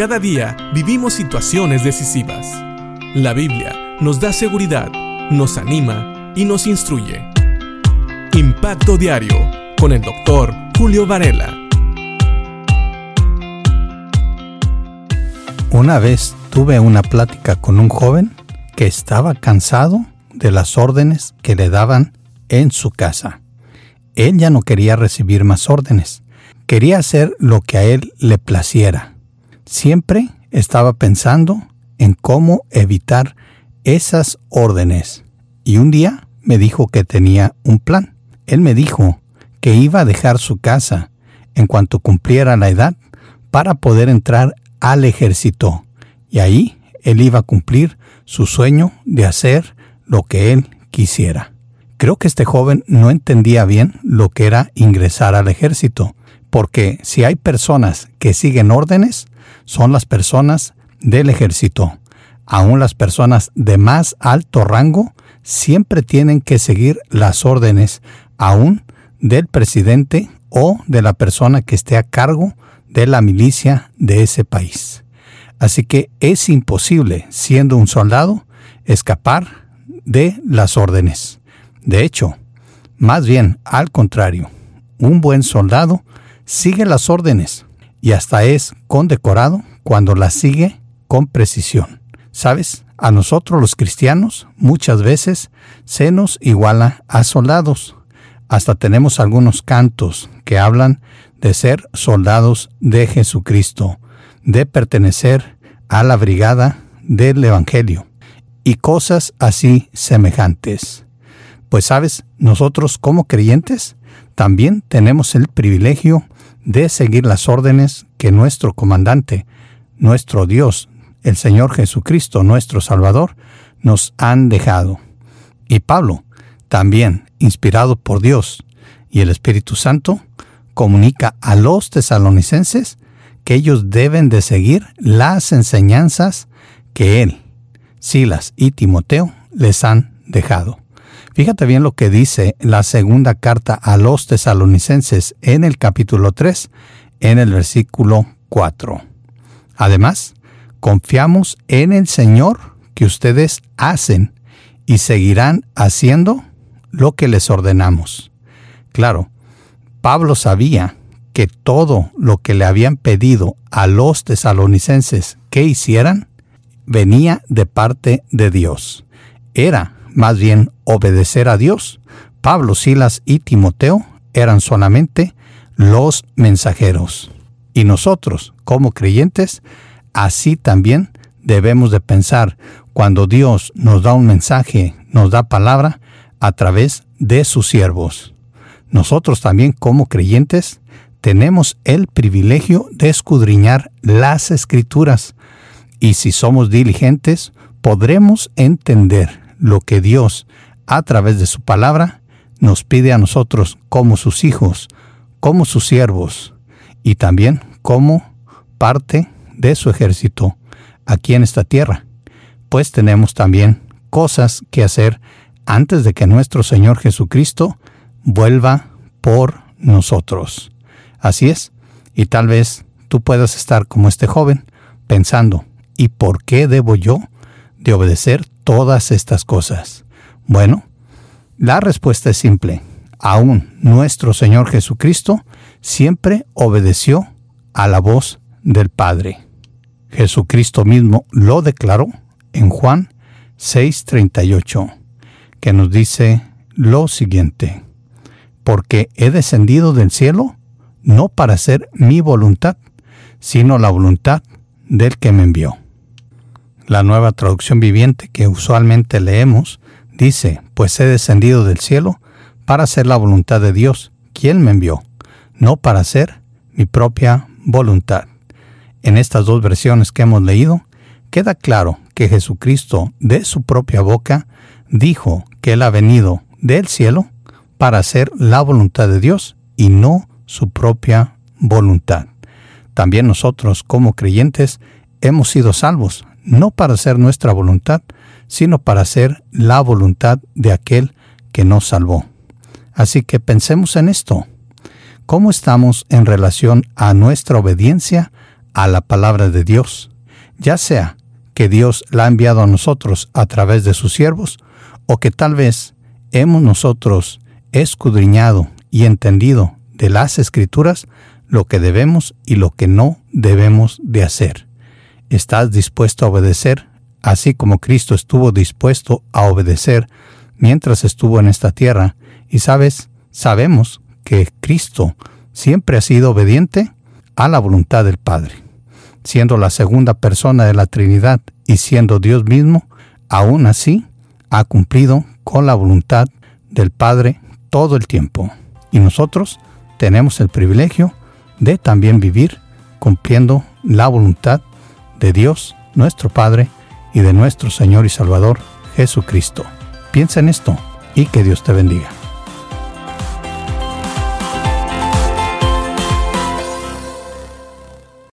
Cada día vivimos situaciones decisivas. La Biblia nos da seguridad, nos anima y nos instruye. Impacto Diario con el doctor Julio Varela. Una vez tuve una plática con un joven que estaba cansado de las órdenes que le daban en su casa. Él ya no quería recibir más órdenes, quería hacer lo que a él le placiera. Siempre estaba pensando en cómo evitar esas órdenes. Y un día me dijo que tenía un plan. Él me dijo que iba a dejar su casa en cuanto cumpliera la edad para poder entrar al ejército. Y ahí él iba a cumplir su sueño de hacer lo que él quisiera. Creo que este joven no entendía bien lo que era ingresar al ejército, porque si hay personas que siguen órdenes, son las personas del ejército. Aún las personas de más alto rango siempre tienen que seguir las órdenes, aún del presidente o de la persona que esté a cargo de la milicia de ese país. Así que es imposible, siendo un soldado, escapar de las órdenes. De hecho, más bien al contrario, un buen soldado sigue las órdenes y hasta es condecorado cuando las sigue con precisión. ¿Sabes? A nosotros los cristianos muchas veces se nos iguala a soldados. Hasta tenemos algunos cantos que hablan de ser soldados de Jesucristo, de pertenecer a la brigada del Evangelio y cosas así semejantes. Pues sabes, nosotros como creyentes también tenemos el privilegio de seguir las órdenes que nuestro comandante, nuestro Dios, el Señor Jesucristo, nuestro Salvador, nos han dejado. Y Pablo, también inspirado por Dios y el Espíritu Santo, comunica a los tesalonicenses que ellos deben de seguir las enseñanzas que él, Silas y Timoteo les han dejado. Fíjate bien lo que dice la segunda carta a los tesalonicenses en el capítulo 3, en el versículo 4. Además, confiamos en el Señor que ustedes hacen y seguirán haciendo lo que les ordenamos. Claro, Pablo sabía que todo lo que le habían pedido a los tesalonicenses que hicieran venía de parte de Dios. Era más bien obedecer a Dios. Pablo, Silas y Timoteo eran solamente los mensajeros. Y nosotros, como creyentes, así también debemos de pensar cuando Dios nos da un mensaje, nos da palabra a través de sus siervos. Nosotros también como creyentes tenemos el privilegio de escudriñar las escrituras y si somos diligentes podremos entender lo que Dios, a través de su palabra, nos pide a nosotros como sus hijos, como sus siervos y también como parte de su ejército aquí en esta tierra, pues tenemos también cosas que hacer antes de que nuestro Señor Jesucristo vuelva por nosotros. Así es, y tal vez tú puedas estar como este joven pensando, ¿y por qué debo yo de obedecer todas estas cosas? Bueno, la respuesta es simple. Aún nuestro Señor Jesucristo siempre obedeció a la voz del Padre. Jesucristo mismo lo declaró en Juan 6:38, que nos dice lo siguiente, porque he descendido del cielo no para hacer mi voluntad, sino la voluntad del que me envió. La nueva traducción viviente que usualmente leemos dice, pues he descendido del cielo para hacer la voluntad de Dios, quien me envió, no para hacer mi propia voluntad. En estas dos versiones que hemos leído, queda claro que Jesucristo de su propia boca dijo que Él ha venido del cielo para hacer la voluntad de Dios y no su propia voluntad. También nosotros como creyentes hemos sido salvos no para hacer nuestra voluntad, sino para hacer la voluntad de aquel que nos salvó. Así que pensemos en esto. ¿Cómo estamos en relación a nuestra obediencia a la palabra de Dios, ya sea que Dios la ha enviado a nosotros a través de sus siervos, o que tal vez hemos nosotros escudriñado y entendido de las escrituras lo que debemos y lo que no debemos de hacer. ¿Estás dispuesto a obedecer, así como Cristo estuvo dispuesto a obedecer mientras estuvo en esta tierra? Y sabes, sabemos que Cristo siempre ha sido obediente a la voluntad del Padre. Siendo la segunda persona de la Trinidad y siendo Dios mismo, aún así ha cumplido con la voluntad del Padre todo el tiempo. Y nosotros tenemos el privilegio de también vivir cumpliendo la voluntad de Dios, nuestro Padre, y de nuestro Señor y Salvador, Jesucristo. Piensa en esto y que Dios te bendiga.